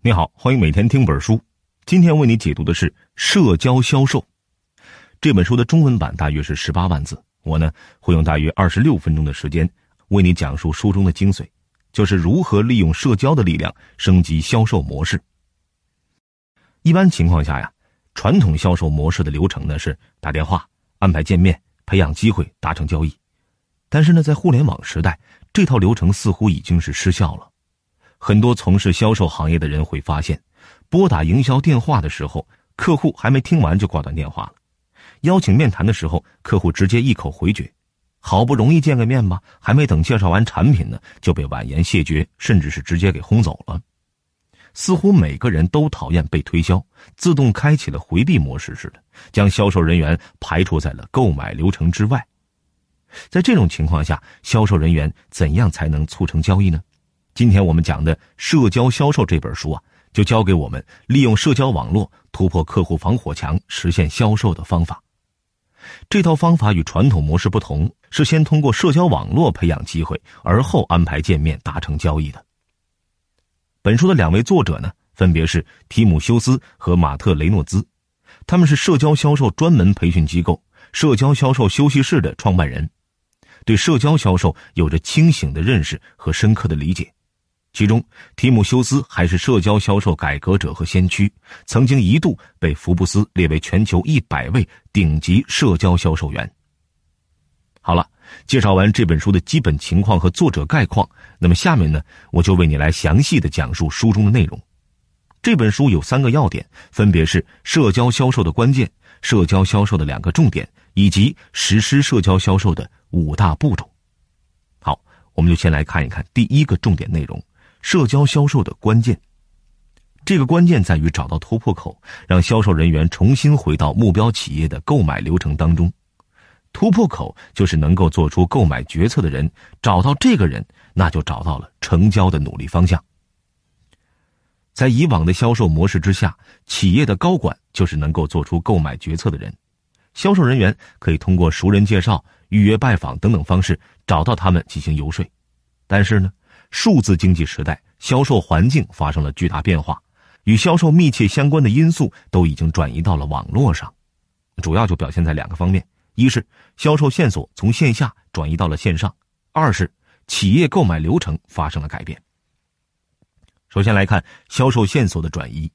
你好，欢迎每天听本书。今天为你解读的是《社交销售》这本书的中文版，大约是十八万字。我呢会用大约二十六分钟的时间为你讲述书中的精髓，就是如何利用社交的力量升级销售模式。一般情况下呀，传统销售模式的流程呢是打电话、安排见面、培养机会、达成交易。但是呢，在互联网时代，这套流程似乎已经是失效了。很多从事销售行业的人会发现，拨打营销电话的时候，客户还没听完就挂断电话了；邀请面谈的时候，客户直接一口回绝。好不容易见个面吧，还没等介绍完产品呢，就被婉言谢绝，甚至是直接给轰走了。似乎每个人都讨厌被推销，自动开启了回避模式似的，将销售人员排除在了购买流程之外。在这种情况下，销售人员怎样才能促成交易呢？今天我们讲的《社交销售》这本书啊，就教给我们利用社交网络突破客户防火墙、实现销售的方法。这套方法与传统模式不同，是先通过社交网络培养机会，而后安排见面达成交易的。本书的两位作者呢，分别是提姆·休斯和马特·雷诺兹，他们是社交销售专门培训机构“社交销售休息室”的创办人，对社交销售有着清醒的认识和深刻的理解。其中，提姆·休斯还是社交销售改革者和先驱，曾经一度被福布斯列为全球一百位顶级社交销售员。好了，介绍完这本书的基本情况和作者概况，那么下面呢，我就为你来详细的讲述书中的内容。这本书有三个要点，分别是社交销售的关键、社交销售的两个重点，以及实施社交销售的五大步骤。好，我们就先来看一看第一个重点内容。社交销售的关键，这个关键在于找到突破口，让销售人员重新回到目标企业的购买流程当中。突破口就是能够做出购买决策的人，找到这个人，那就找到了成交的努力方向。在以往的销售模式之下，企业的高管就是能够做出购买决策的人，销售人员可以通过熟人介绍、预约拜访等等方式找到他们进行游说。但是呢？数字经济时代，销售环境发生了巨大变化，与销售密切相关的因素都已经转移到了网络上，主要就表现在两个方面：一是销售线索从线下转移到了线上；二是企业购买流程发生了改变。首先来看销售线索的转移，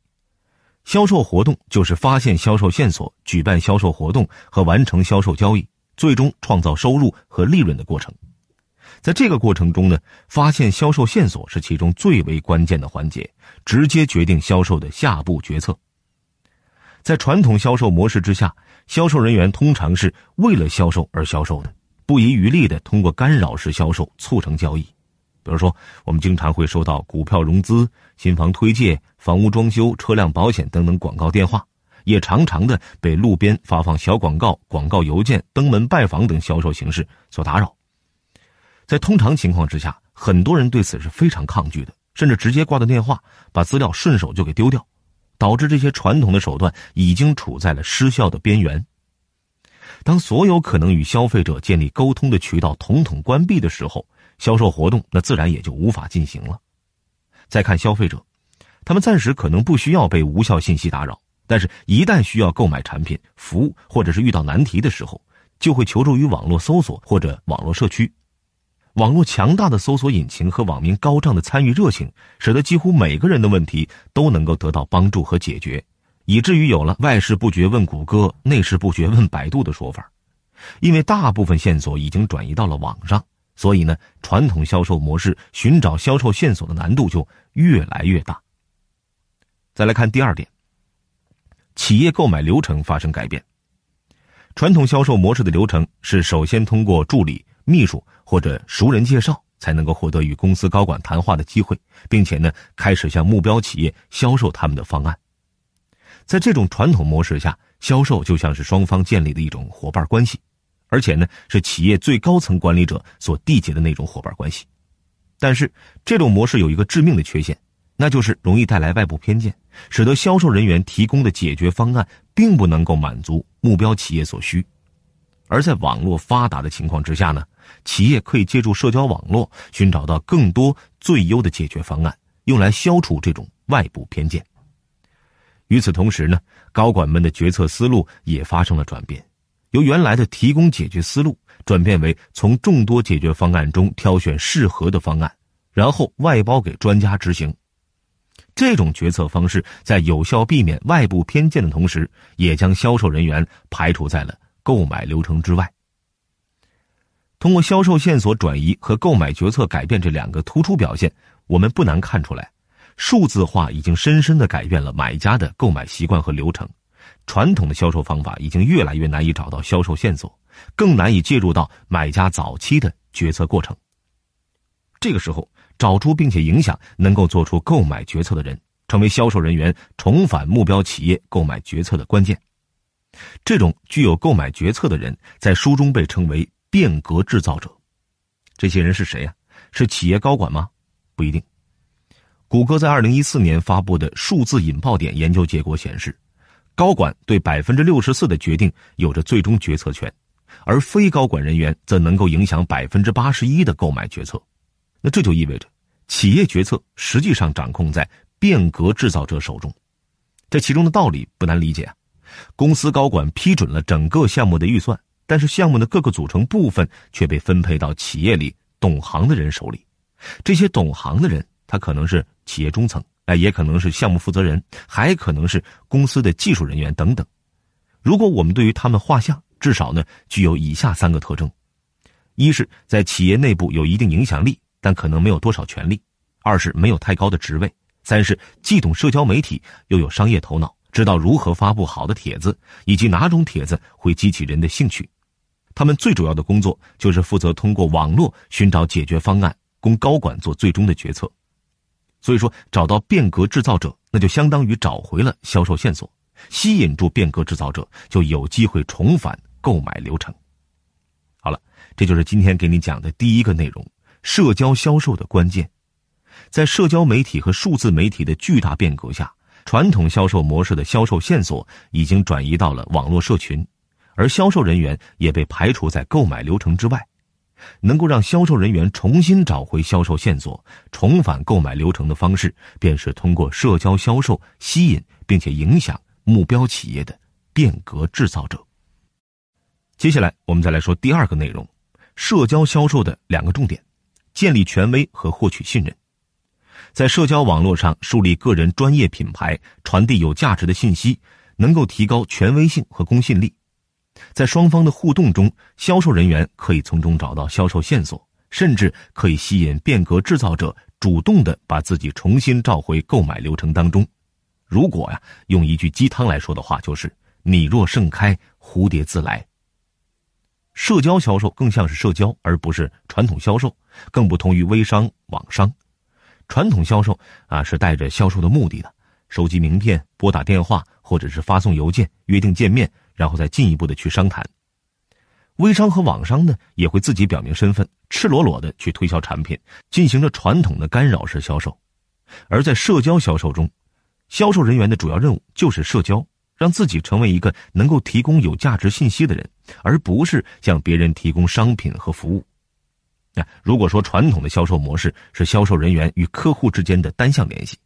销售活动就是发现销售线索、举办销售活动和完成销售交易，最终创造收入和利润的过程。在这个过程中呢，发现销售线索是其中最为关键的环节，直接决定销售的下步决策。在传统销售模式之下，销售人员通常是为了销售而销售的，不遗余力的通过干扰式销售促成交易。比如说，我们经常会收到股票融资、新房推介、房屋装修、车辆保险等等广告电话，也常常的被路边发放小广告、广告邮件、登门拜访等销售形式所打扰。在通常情况之下，很多人对此是非常抗拒的，甚至直接挂断电话，把资料顺手就给丢掉，导致这些传统的手段已经处在了失效的边缘。当所有可能与消费者建立沟通的渠道统统关闭的时候，销售活动那自然也就无法进行了。再看消费者，他们暂时可能不需要被无效信息打扰，但是一旦需要购买产品、服务，或者是遇到难题的时候，就会求助于网络搜索或者网络社区。网络强大的搜索引擎和网民高涨的参与热情，使得几乎每个人的问题都能够得到帮助和解决，以至于有了“外事不决问谷歌，内事不决问百度”的说法。因为大部分线索已经转移到了网上，所以呢，传统销售模式寻找销售线索的难度就越来越大。再来看第二点，企业购买流程发生改变。传统销售模式的流程是首先通过助理。秘书或者熟人介绍才能够获得与公司高管谈话的机会，并且呢，开始向目标企业销售他们的方案。在这种传统模式下，销售就像是双方建立的一种伙伴关系，而且呢，是企业最高层管理者所缔结的那种伙伴关系。但是，这种模式有一个致命的缺陷，那就是容易带来外部偏见，使得销售人员提供的解决方案并不能够满足目标企业所需。而在网络发达的情况之下呢？企业可以借助社交网络寻找到更多最优的解决方案，用来消除这种外部偏见。与此同时呢，高管们的决策思路也发生了转变，由原来的提供解决思路，转变为从众多解决方案中挑选适合的方案，然后外包给专家执行。这种决策方式在有效避免外部偏见的同时，也将销售人员排除在了购买流程之外。通过销售线索转移和购买决策改变这两个突出表现，我们不难看出来。数字化已经深深的改变了买家的购买习惯和流程，传统的销售方法已经越来越难以找到销售线索，更难以介入到买家早期的决策过程。这个时候，找出并且影响能够做出购买决策的人，成为销售人员重返目标企业购买决策的关键。这种具有购买决策的人，在书中被称为变革制造者。这些人是谁呀？是企业高管吗？不一定。谷歌在二零一四年发布的数字引爆点研究结果显示，高管对百分之六十四的决定有着最终决策权，而非高管人员则能够影响百分之八十一的购买决策。那这就意味着，企业决策实际上掌控在变革制造者手中。这其中的道理不难理解啊。公司高管批准了整个项目的预算，但是项目的各个组成部分却被分配到企业里懂行的人手里。这些懂行的人，他可能是。企业中层，哎，也可能是项目负责人，还可能是公司的技术人员等等。如果我们对于他们画像，至少呢具有以下三个特征：一是，在企业内部有一定影响力，但可能没有多少权力；二是没有太高的职位；三是既懂社交媒体，又有商业头脑，知道如何发布好的帖子，以及哪种帖子会激起人的兴趣。他们最主要的工作就是负责通过网络寻找解决方案，供高管做最终的决策。所以说，找到变革制造者，那就相当于找回了销售线索，吸引住变革制造者，就有机会重返购买流程。好了，这就是今天给你讲的第一个内容：社交销售的关键。在社交媒体和数字媒体的巨大变革下，传统销售模式的销售线索已经转移到了网络社群，而销售人员也被排除在购买流程之外。能够让销售人员重新找回销售线索、重返购买流程的方式，便是通过社交销售吸引并且影响目标企业的变革制造者。接下来，我们再来说第二个内容：社交销售的两个重点，建立权威和获取信任。在社交网络上树立个人专业品牌，传递有价值的信息，能够提高权威性和公信力。在双方的互动中，销售人员可以从中找到销售线索，甚至可以吸引变革制造者主动的把自己重新召回购买流程当中。如果呀，用一句鸡汤来说的话，就是“你若盛开，蝴蝶自来”。社交销售更像是社交，而不是传统销售，更不同于微商、网商。传统销售啊，是带着销售的目的的，收集名片、拨打电话，或者是发送邮件，约定见面。然后再进一步的去商谈。微商和网商呢，也会自己表明身份，赤裸裸的去推销产品，进行着传统的干扰式销售。而在社交销售中，销售人员的主要任务就是社交，让自己成为一个能够提供有价值信息的人，而不是向别人提供商品和服务。那如果说传统的销售模式是销售人员与客户之间的单向联系，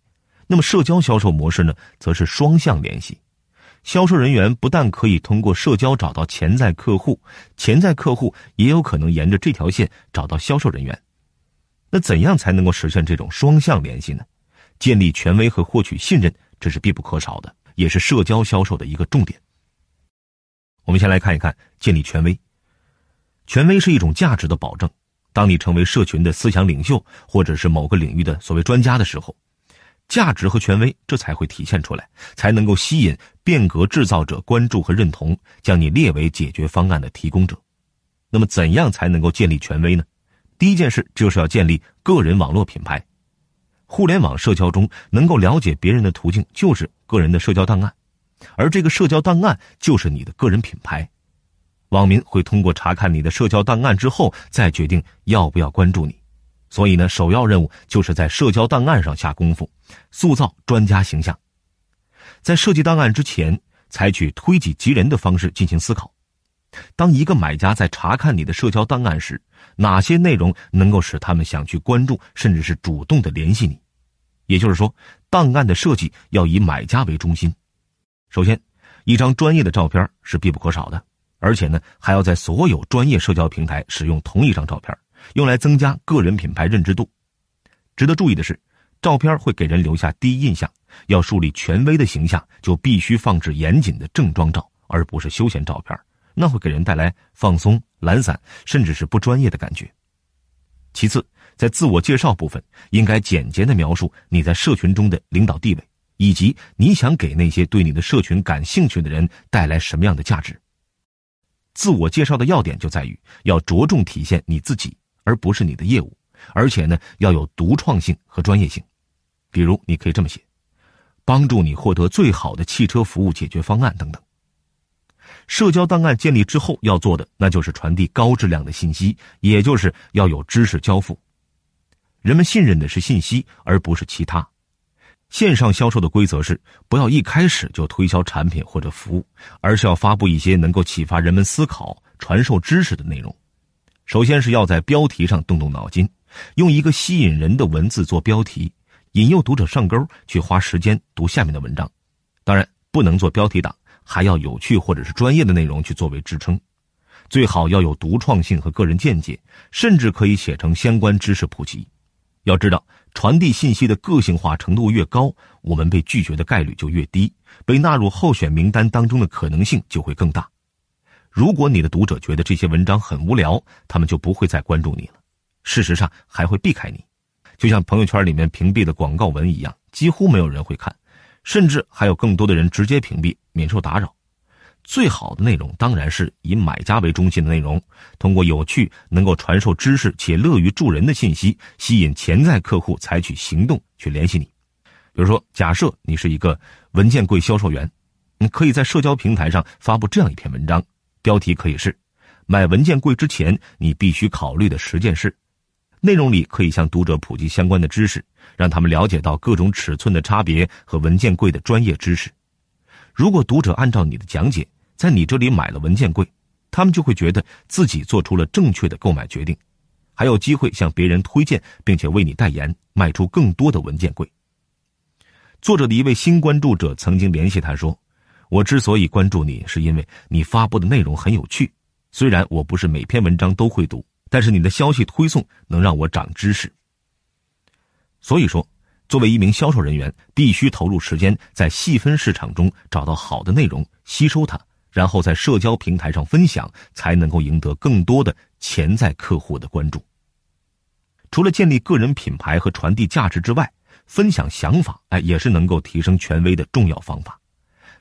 那么社交销售模式呢，则是双向联系。销售人员不但可以通过社交找到潜在客户，潜在客户也有可能沿着这条线找到销售人员。那怎样才能够实现这种双向联系呢？建立权威和获取信任，这是必不可少的，也是社交销售的一个重点。我们先来看一看建立权威。权威是一种价值的保证。当你成为社群的思想领袖，或者是某个领域的所谓专家的时候。价值和权威，这才会体现出来，才能够吸引变革制造者关注和认同，将你列为解决方案的提供者。那么，怎样才能够建立权威呢？第一件事就是要建立个人网络品牌。互联网社交中，能够了解别人的途径就是个人的社交档案，而这个社交档案就是你的个人品牌。网民会通过查看你的社交档案之后，再决定要不要关注你。所以呢，首要任务就是在社交档案上下功夫，塑造专家形象。在设计档案之前，采取推己及人的方式进行思考。当一个买家在查看你的社交档案时，哪些内容能够使他们想去关注，甚至是主动的联系你？也就是说，档案的设计要以买家为中心。首先，一张专业的照片是必不可少的，而且呢，还要在所有专业社交平台使用同一张照片，用来增加个人品牌认知度。值得注意的是，照片会给人留下第一印象，要树立权威的形象，就必须放置严谨的正装照，而不是休闲照片，那会给人带来放松、懒散，甚至是不专业的感觉。其次，在自我介绍部分，应该简洁的描述你在社群中的领导地位。以及你想给那些对你的社群感兴趣的人带来什么样的价值？自我介绍的要点就在于要着重体现你自己，而不是你的业务，而且呢要有独创性和专业性。比如，你可以这么写：帮助你获得最好的汽车服务解决方案等等。社交档案建立之后要做的，那就是传递高质量的信息，也就是要有知识交付。人们信任的是信息，而不是其他。线上销售的规则是，不要一开始就推销产品或者服务，而是要发布一些能够启发人们思考、传授知识的内容。首先是要在标题上动动脑筋，用一个吸引人的文字做标题，引诱读者上钩去花时间读下面的文章。当然，不能做标题党，还要有趣或者是专业的内容去作为支撑。最好要有独创性和个人见解，甚至可以写成相关知识普及。要知道。传递信息的个性化程度越高，我们被拒绝的概率就越低，被纳入候选名单当中的可能性就会更大。如果你的读者觉得这些文章很无聊，他们就不会再关注你了。事实上，还会避开你，就像朋友圈里面屏蔽的广告文一样，几乎没有人会看，甚至还有更多的人直接屏蔽，免受打扰。最好的内容当然是以买家为中心的内容，通过有趣、能够传授知识且乐于助人的信息，吸引潜在客户采取行动去联系你。比如说，假设你是一个文件柜销售员，你可以在社交平台上发布这样一篇文章，标题可以是“买文件柜之前你必须考虑的十件事”。内容里可以向读者普及相关的知识，让他们了解到各种尺寸的差别和文件柜的专业知识。如果读者按照你的讲解，在你这里买了文件柜，他们就会觉得自己做出了正确的购买决定，还有机会向别人推荐，并且为你代言，卖出更多的文件柜。作者的一位新关注者曾经联系他说：“我之所以关注你，是因为你发布的内容很有趣。虽然我不是每篇文章都会读，但是你的消息推送能让我长知识。所以说，作为一名销售人员，必须投入时间在细分市场中找到好的内容，吸收它。”然后在社交平台上分享，才能够赢得更多的潜在客户的关注。除了建立个人品牌和传递价值之外，分享想法，哎，也是能够提升权威的重要方法。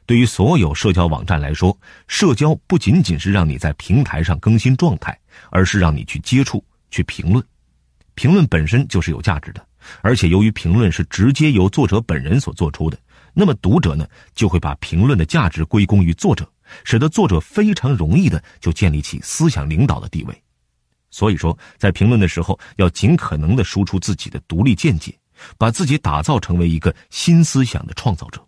对于所有社交网站来说，社交不仅仅是让你在平台上更新状态，而是让你去接触、去评论。评论本身就是有价值的，而且由于评论是直接由作者本人所做出的，那么读者呢就会把评论的价值归功于作者。使得作者非常容易的就建立起思想领导的地位，所以说，在评论的时候要尽可能的输出自己的独立见解，把自己打造成为一个新思想的创造者。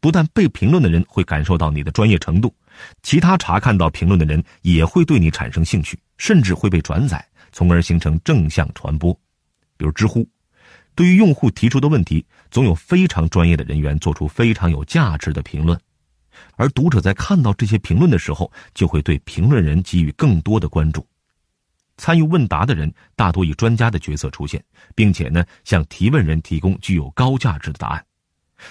不但被评论的人会感受到你的专业程度，其他查看到评论的人也会对你产生兴趣，甚至会被转载，从而形成正向传播。比如知乎，对于用户提出的问题，总有非常专业的人员做出非常有价值的评论。而读者在看到这些评论的时候，就会对评论人给予更多的关注。参与问答的人大多以专家的角色出现，并且呢，向提问人提供具有高价值的答案，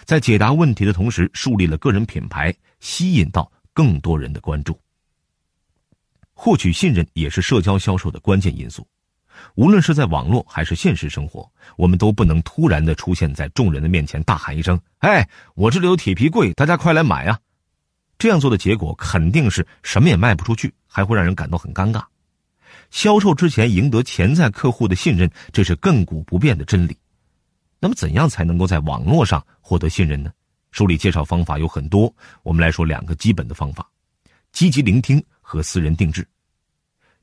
在解答问题的同时，树立了个人品牌，吸引到更多人的关注。获取信任也是社交销售的关键因素。无论是在网络还是现实生活，我们都不能突然的出现在众人的面前，大喊一声：“哎，我这里有铁皮柜，大家快来买啊！”这样做的结果肯定是什么也卖不出去，还会让人感到很尴尬。销售之前赢得潜在客户的信任，这是亘古不变的真理。那么，怎样才能够在网络上获得信任呢？书里介绍方法有很多，我们来说两个基本的方法：积极聆听和私人定制。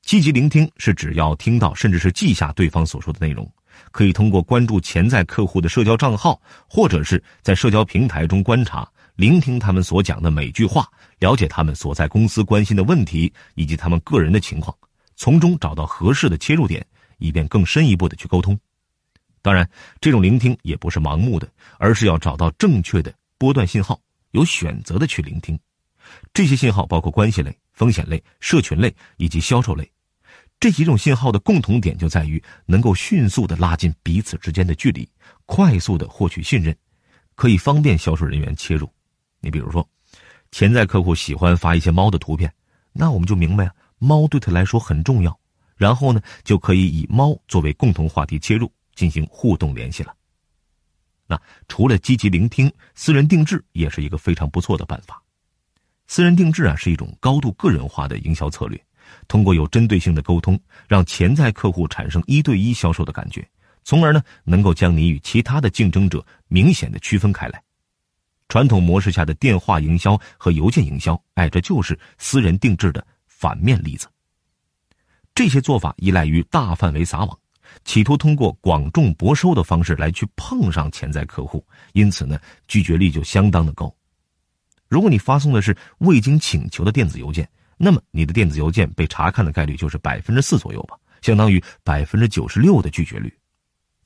积极聆听是指要听到甚至是记下对方所说的内容，可以通过关注潜在客户的社交账号，或者是在社交平台中观察、聆听他们所讲的每句话，了解他们所在公司关心的问题以及他们个人的情况，从中找到合适的切入点，以便更深一步的去沟通。当然，这种聆听也不是盲目的，而是要找到正确的波段信号，有选择的去聆听。这些信号包括关系类、风险类、社群类以及销售类。这几种信号的共同点就在于能够迅速的拉近彼此之间的距离，快速的获取信任，可以方便销售人员切入。你比如说，潜在客户喜欢发一些猫的图片，那我们就明白啊，猫对他来说很重要。然后呢，就可以以猫作为共同话题切入，进行互动联系了。那除了积极聆听，私人定制也是一个非常不错的办法。私人定制啊，是一种高度个人化的营销策略。通过有针对性的沟通，让潜在客户产生一对一销售的感觉，从而呢，能够将你与其他的竞争者明显的区分开来。传统模式下的电话营销和邮件营销，哎，这就是私人定制的反面例子。这些做法依赖于大范围撒网，企图通过广众博收的方式来去碰上潜在客户，因此呢，拒绝率就相当的高。如果你发送的是未经请求的电子邮件，那么你的电子邮件被查看的概率就是百分之四左右吧，相当于百分之九十六的拒绝率。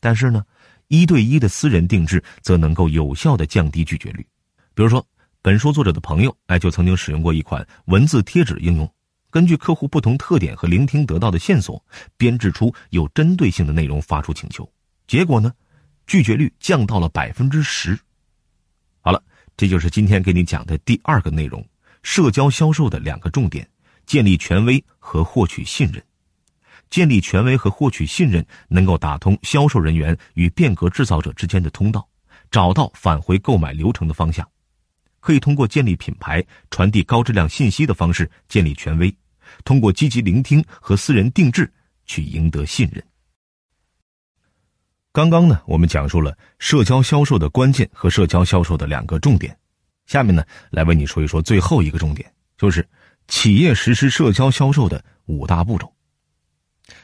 但是呢，一对一的私人定制则能够有效的降低拒绝率。比如说，本书作者的朋友哎就曾经使用过一款文字贴纸应用，根据客户不同特点和聆听得到的线索，编制出有针对性的内容发出请求，结果呢，拒绝率降到了百分之十。好了，这就是今天给你讲的第二个内容。社交销售的两个重点：建立权威和获取信任。建立权威和获取信任，能够打通销售人员与变革制造者之间的通道，找到返回购买流程的方向。可以通过建立品牌、传递高质量信息的方式建立权威，通过积极聆听和私人定制去赢得信任。刚刚呢，我们讲述了社交销售的关键和社交销售的两个重点。下面呢，来为你说一说最后一个重点，就是企业实施社交销售的五大步骤。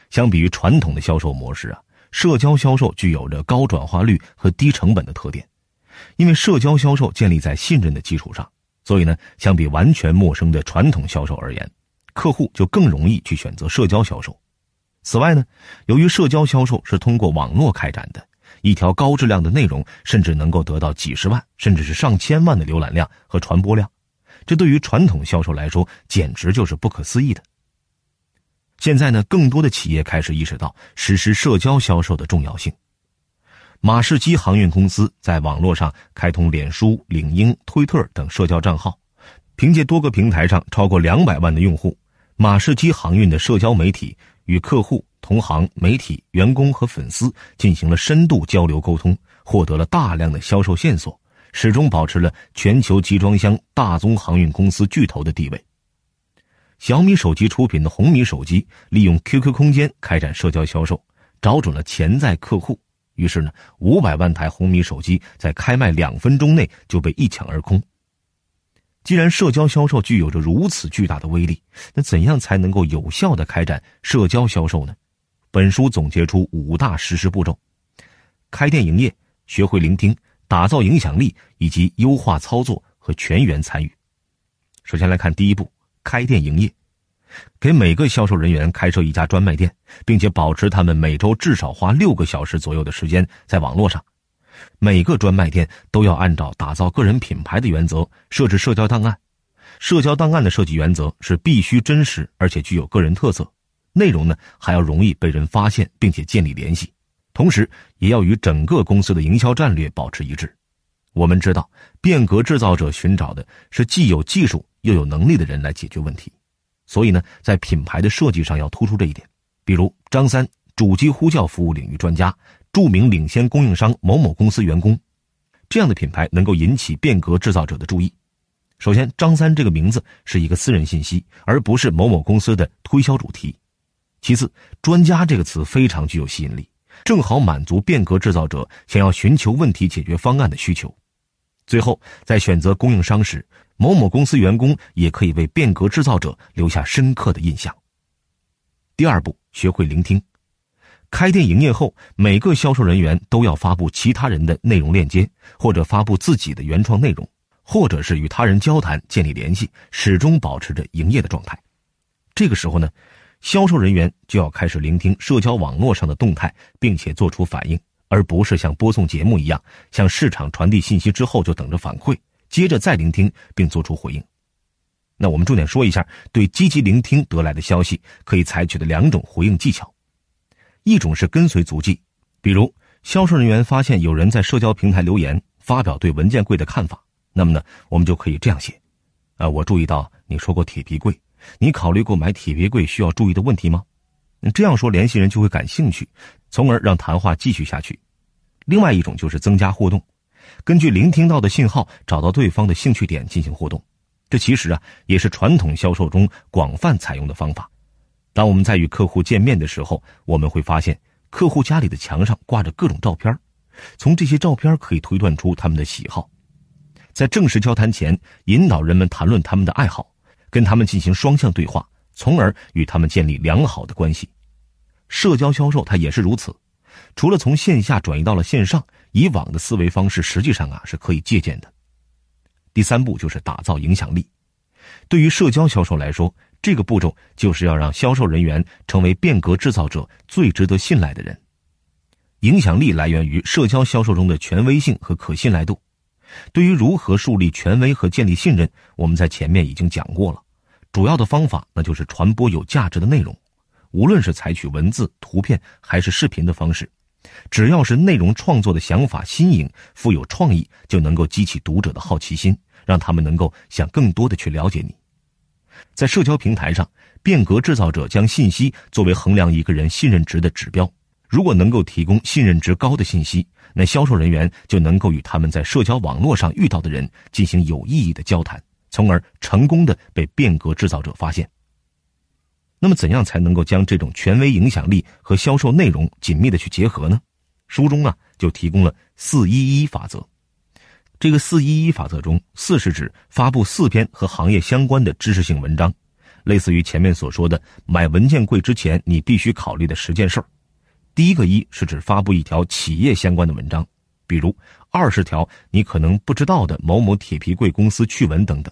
相比于传统的销售模式啊，社交销售具有着高转化率和低成本的特点。因为社交销售建立在信任的基础上，所以呢，相比完全陌生的传统销售而言，客户就更容易去选择社交销售。此外呢，由于社交销售是通过网络开展的。一条高质量的内容，甚至能够得到几十万，甚至是上千万的浏览量和传播量，这对于传统销售来说，简直就是不可思议的。现在呢，更多的企业开始意识到实施社交销售的重要性。马士基航运公司在网络上开通脸书、领英、推特等社交账号，凭借多个平台上超过两百万的用户，马士基航运的社交媒体与客户。同行、媒体、员工和粉丝进行了深度交流沟通，获得了大量的销售线索，始终保持了全球集装箱大宗航运公司巨头的地位。小米手机出品的红米手机利用 QQ 空间开展社交销售，找准了潜在客户，于是呢，五百万台红米手机在开卖两分钟内就被一抢而空。既然社交销售具有着如此巨大的威力，那怎样才能够有效的开展社交销售呢？本书总结出五大实施步骤：开店营业、学会聆听、打造影响力以及优化操作和全员参与。首先来看第一步：开店营业，给每个销售人员开设一家专卖店，并且保持他们每周至少花六个小时左右的时间在网络上。每个专卖店都要按照打造个人品牌的原则设置社交档案。社交档案的设计原则是必须真实，而且具有个人特色。内容呢还要容易被人发现，并且建立联系，同时也要与整个公司的营销战略保持一致。我们知道，变革制造者寻找的是既有技术又有能力的人来解决问题，所以呢，在品牌的设计上要突出这一点。比如张三，主机呼叫服务领域专家，著名领先供应商某某公司员工，这样的品牌能够引起变革制造者的注意。首先，张三这个名字是一个私人信息，而不是某某公司的推销主题。其次，“专家”这个词非常具有吸引力，正好满足变革制造者想要寻求问题解决方案的需求。最后，在选择供应商时，某某公司员工也可以为变革制造者留下深刻的印象。第二步，学会聆听。开店营业后，每个销售人员都要发布其他人的内容链接，或者发布自己的原创内容，或者是与他人交谈建立联系，始终保持着营业的状态。这个时候呢？销售人员就要开始聆听社交网络上的动态，并且做出反应，而不是像播送节目一样向市场传递信息之后就等着反馈，接着再聆听并做出回应。那我们重点说一下对积极聆听得来的消息可以采取的两种回应技巧，一种是跟随足迹，比如销售人员发现有人在社交平台留言发表对文件柜的看法，那么呢，我们就可以这样写：啊，我注意到你说过铁皮柜，你考虑过买铁皮柜需要注意的问题吗？这样说，联系人就会感兴趣，从而让谈话继续下去。另外一种就是增加互动，根据聆听到的信号找到对方的兴趣点进行互动。这其实啊，也是传统销售中广泛采用的方法。当我们在与客户见面的时候，我们会发现客户家里的墙上挂着各种照片，从这些照片可以推断出他们的喜好。在正式交谈前，引导人们谈论他们的爱好，跟他们进行双向对话，从而与他们建立良好的关系。社交销售它也是如此，除了从线下转移到了线上，以往的思维方式实际上啊是可以借鉴的。第三步就是打造影响力。对于社交销售来说，这个步骤就是要让销售人员成为变革制造者最值得信赖的人。影响力来源于社交销售中的权威性和可信赖度。对于如何树立权威和建立信任，我们在前面已经讲过了。主要的方法那就是传播有价值的内容，无论是采取文字、图片还是视频的方式。只要是内容创作的想法新颖、富有创意，就能够激起读者的好奇心，让他们能够想更多的去了解你。在社交平台上，变革制造者将信息作为衡量一个人信任值的指标。如果能够提供信任值高的信息，那销售人员就能够与他们在社交网络上遇到的人进行有意义的交谈，从而成功的被变革制造者发现。那么，怎样才能够将这种权威影响力和销售内容紧密的去结合呢？书中啊就提供了四一一法则。这个四一一法则中，四是指发布四篇和行业相关的知识性文章，类似于前面所说的买文件柜之前你必须考虑的十件事儿。第一个一是指发布一条企业相关的文章，比如二十条你可能不知道的某某铁皮柜公司趣闻等等。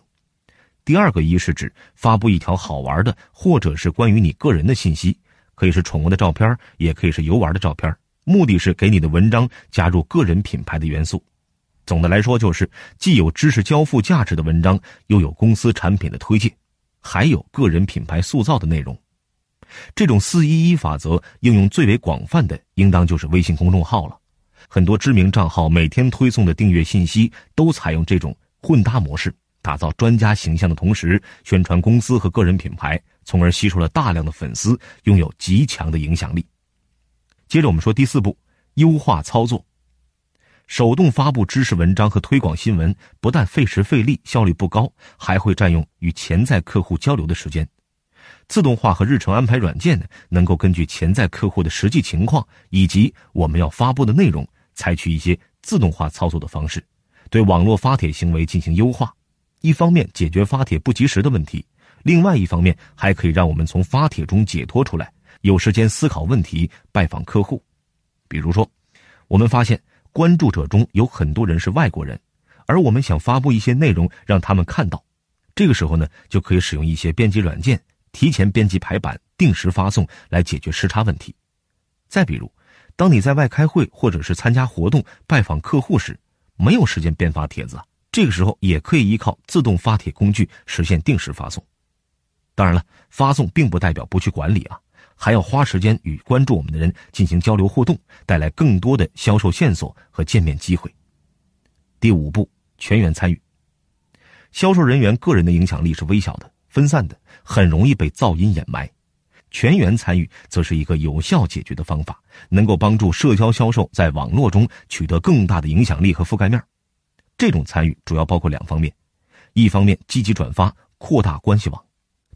第二个一是指发布一条好玩的，或者是关于你个人的信息，可以是宠物的照片，也可以是游玩的照片，目的是给你的文章加入个人品牌的元素。总的来说，就是既有知识交付价值的文章，又有公司产品的推荐，还有个人品牌塑造的内容。这种四一一法则应用最为广泛的，应当就是微信公众号了。很多知名账号每天推送的订阅信息，都采用这种混搭模式。打造专家形象的同时，宣传公司和个人品牌，从而吸收了大量的粉丝，拥有极强的影响力。接着我们说第四步，优化操作。手动发布知识文章和推广新闻，不但费时费力，效率不高，还会占用与潜在客户交流的时间。自动化和日程安排软件呢，能够根据潜在客户的实际情况以及我们要发布的内容，采取一些自动化操作的方式，对网络发帖行为进行优化。一方面解决发帖不及时的问题，另外一方面还可以让我们从发帖中解脱出来，有时间思考问题、拜访客户。比如说，我们发现关注者中有很多人是外国人，而我们想发布一些内容让他们看到，这个时候呢，就可以使用一些编辑软件，提前编辑排版，定时发送，来解决时差问题。再比如，当你在外开会或者是参加活动、拜访客户时，没有时间编发帖子。这个时候也可以依靠自动发帖工具实现定时发送。当然了，发送并不代表不去管理啊，还要花时间与关注我们的人进行交流互动，带来更多的销售线索和见面机会。第五步，全员参与。销售人员个人的影响力是微小的、分散的，很容易被噪音掩埋。全员参与则是一个有效解决的方法，能够帮助社交销售在网络中取得更大的影响力和覆盖面。这种参与主要包括两方面：一方面积极转发，扩大关系网，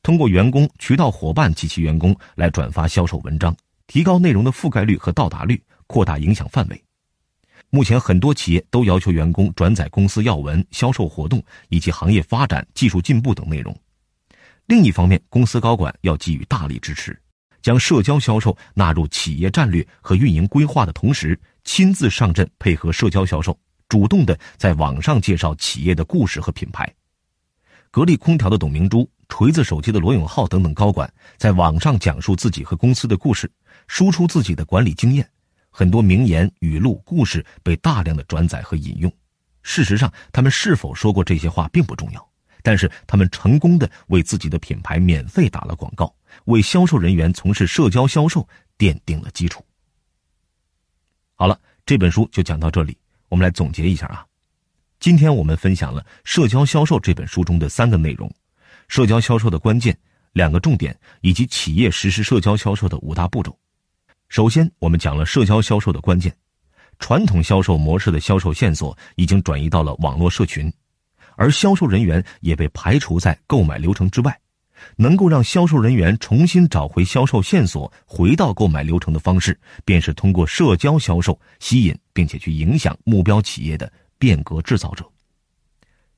通过员工、渠道伙伴及其员工来转发销售文章，提高内容的覆盖率和到达率，扩大影响范围。目前很多企业都要求员工转载公司要闻、销售活动以及行业发展、技术进步等内容。另一方面，公司高管要给予大力支持，将社交销售纳入企业战略和运营规划的同时，亲自上阵配合社交销售。主动的在网上介绍企业的故事和品牌，格力空调的董明珠、锤子手机的罗永浩等等高管，在网上讲述自己和公司的故事，输出自己的管理经验，很多名言、语录、故事被大量的转载和引用。事实上，他们是否说过这些话并不重要，但是他们成功的为自己的品牌免费打了广告，为销售人员从事社交销售奠定了基础。好了，这本书就讲到这里，我们来总结一下啊。今天我们分享了《社交销售》这本书中的三个内容：社交销售的关键、两个重点，以及企业实施社交销售的五大步骤。首先，我们讲了社交销售的关键。传统销售模式的销售线索已经转移到了网络社群，而销售人员也被排除在购买流程之外。能够让销售人员重新找回销售线索，回到购买流程的方式，便是通过社交销售吸引并且去影响目标企业的变革制造者。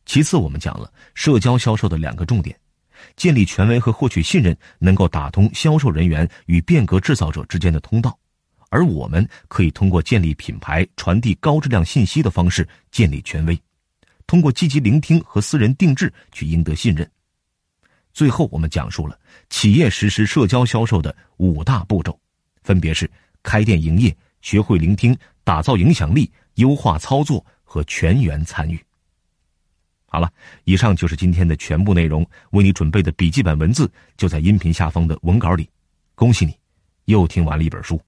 其次，我们讲了社交销售的两个重点：建立权威和获取信任，能够打通销售人员与变革制造者之间的通道；而我们可以通过建立品牌、传递高质量信息的方式建立权威，通过积极聆听和私人定制去赢得信任。最后，我们讲述了企业实施社交销售的五大步骤，分别是开店营业、学会聆听、打造影响力、优化操作和全员参与。好了，以上就是今天的全部内容。为你准备的笔记本文字就在音频下方的文稿里。恭喜你，又听完了一本书。